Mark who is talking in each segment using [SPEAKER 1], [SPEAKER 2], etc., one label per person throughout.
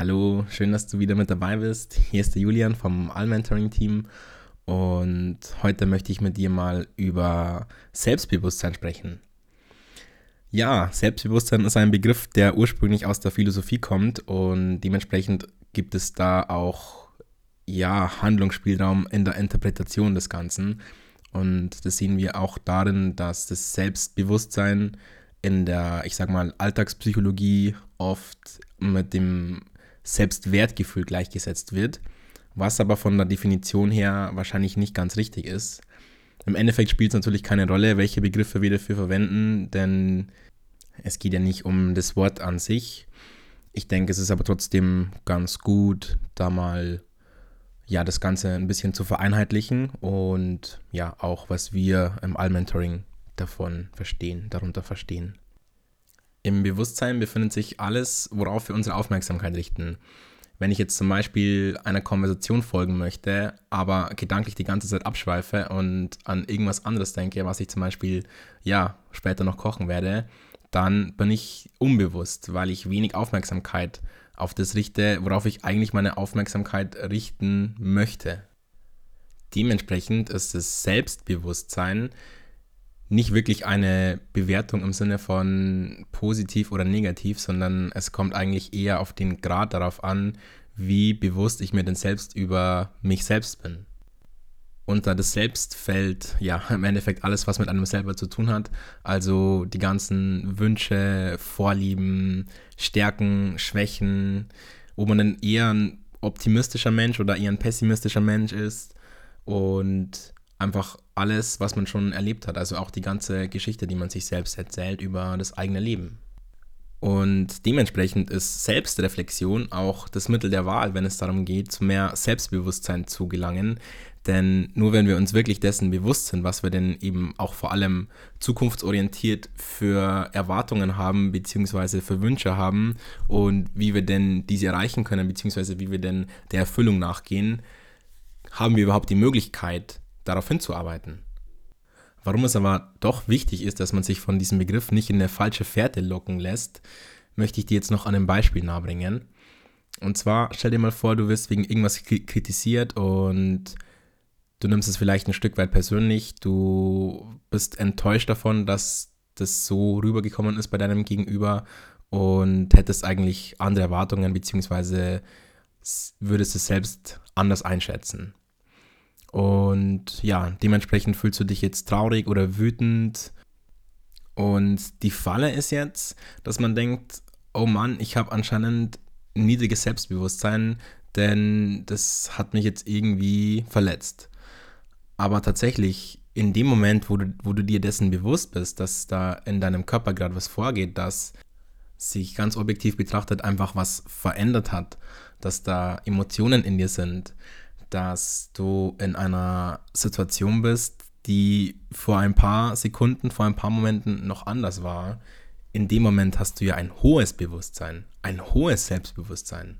[SPEAKER 1] Hallo, schön, dass du wieder mit dabei bist. Hier ist der Julian vom All-Mentoring-Team und heute möchte ich mit dir mal über Selbstbewusstsein sprechen. Ja, Selbstbewusstsein ist ein Begriff, der ursprünglich aus der Philosophie kommt und dementsprechend gibt es da auch ja, Handlungsspielraum in der Interpretation des Ganzen. Und das sehen wir auch darin, dass das Selbstbewusstsein in der, ich sag mal, Alltagspsychologie oft mit dem Selbstwertgefühl gleichgesetzt wird, was aber von der Definition her wahrscheinlich nicht ganz richtig ist. Im Endeffekt spielt es natürlich keine Rolle, welche Begriffe wir dafür verwenden, denn es geht ja nicht um das Wort an sich. Ich denke, es ist aber trotzdem ganz gut, da mal ja das Ganze ein bisschen zu vereinheitlichen und ja auch was wir im Allmentoring davon verstehen, darunter verstehen. Im Bewusstsein befindet sich alles, worauf wir unsere Aufmerksamkeit richten. Wenn ich jetzt zum Beispiel einer Konversation folgen möchte, aber gedanklich die ganze Zeit abschweife und an irgendwas anderes denke, was ich zum Beispiel ja später noch kochen werde, dann bin ich unbewusst, weil ich wenig Aufmerksamkeit auf das richte, worauf ich eigentlich meine Aufmerksamkeit richten möchte. Dementsprechend ist das Selbstbewusstsein nicht wirklich eine Bewertung im Sinne von positiv oder negativ, sondern es kommt eigentlich eher auf den Grad darauf an, wie bewusst ich mir denn selbst über mich selbst bin. Unter das Selbst fällt ja im Endeffekt alles, was mit einem selber zu tun hat. Also die ganzen Wünsche, Vorlieben, Stärken, Schwächen, wo man dann eher ein optimistischer Mensch oder eher ein pessimistischer Mensch ist und einfach alles, was man schon erlebt hat. Also auch die ganze Geschichte, die man sich selbst erzählt über das eigene Leben. Und dementsprechend ist Selbstreflexion auch das Mittel der Wahl, wenn es darum geht, zu mehr Selbstbewusstsein zu gelangen. Denn nur wenn wir uns wirklich dessen bewusst sind, was wir denn eben auch vor allem zukunftsorientiert für Erwartungen haben, beziehungsweise für Wünsche haben und wie wir denn diese erreichen können, beziehungsweise wie wir denn der Erfüllung nachgehen, haben wir überhaupt die Möglichkeit, darauf hinzuarbeiten. Warum es aber doch wichtig ist, dass man sich von diesem Begriff nicht in eine falsche Fährte locken lässt, möchte ich dir jetzt noch an einem Beispiel nahebringen. Und zwar stell dir mal vor, du wirst wegen irgendwas kritisiert und du nimmst es vielleicht ein Stück weit persönlich, du bist enttäuscht davon, dass das so rübergekommen ist bei deinem Gegenüber und hättest eigentlich andere Erwartungen, beziehungsweise würdest es selbst anders einschätzen. Und ja, dementsprechend fühlst du dich jetzt traurig oder wütend. Und die Falle ist jetzt, dass man denkt, oh Mann, ich habe anscheinend ein niedriges Selbstbewusstsein, denn das hat mich jetzt irgendwie verletzt. Aber tatsächlich, in dem Moment, wo du, wo du dir dessen bewusst bist, dass da in deinem Körper gerade was vorgeht, dass sich ganz objektiv betrachtet einfach was verändert hat, dass da Emotionen in dir sind, dass du in einer Situation bist, die vor ein paar Sekunden, vor ein paar Momenten noch anders war. In dem Moment hast du ja ein hohes Bewusstsein, ein hohes Selbstbewusstsein.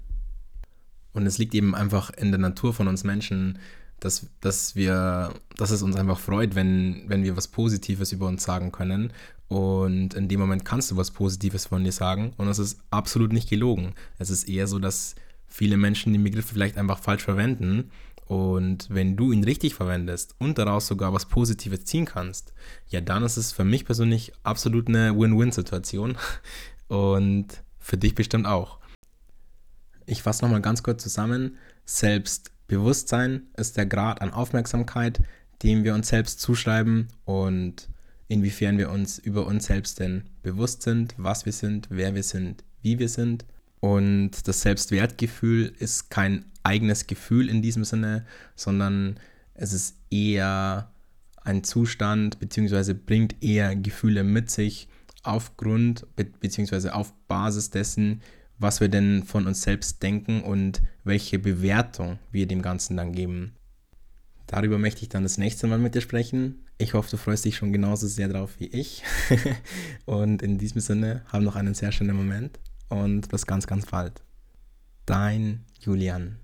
[SPEAKER 1] Und es liegt eben einfach in der Natur von uns Menschen, dass, dass, wir, dass es uns einfach freut, wenn, wenn wir was Positives über uns sagen können. Und in dem Moment kannst du was Positives von dir sagen. Und es ist absolut nicht gelogen. Es ist eher so, dass viele Menschen den Begriff vielleicht einfach falsch verwenden. Und wenn du ihn richtig verwendest und daraus sogar was Positives ziehen kannst, ja, dann ist es für mich persönlich absolut eine Win-Win-Situation und für dich bestimmt auch. Ich fasse nochmal ganz kurz zusammen. Selbstbewusstsein ist der Grad an Aufmerksamkeit, dem wir uns selbst zuschreiben und inwiefern wir uns über uns selbst denn bewusst sind, was wir sind, wer wir sind, wie wir sind und das Selbstwertgefühl ist kein eigenes Gefühl in diesem Sinne, sondern es ist eher ein Zustand, beziehungsweise bringt eher Gefühle mit sich aufgrund, be beziehungsweise auf Basis dessen, was wir denn von uns selbst denken und welche Bewertung wir dem Ganzen dann geben. Darüber möchte ich dann das nächste Mal mit dir sprechen. Ich hoffe, du freust dich schon genauso sehr drauf wie ich. und in diesem Sinne, hab noch einen sehr schönen Moment und bis ganz, ganz bald. Dein Julian.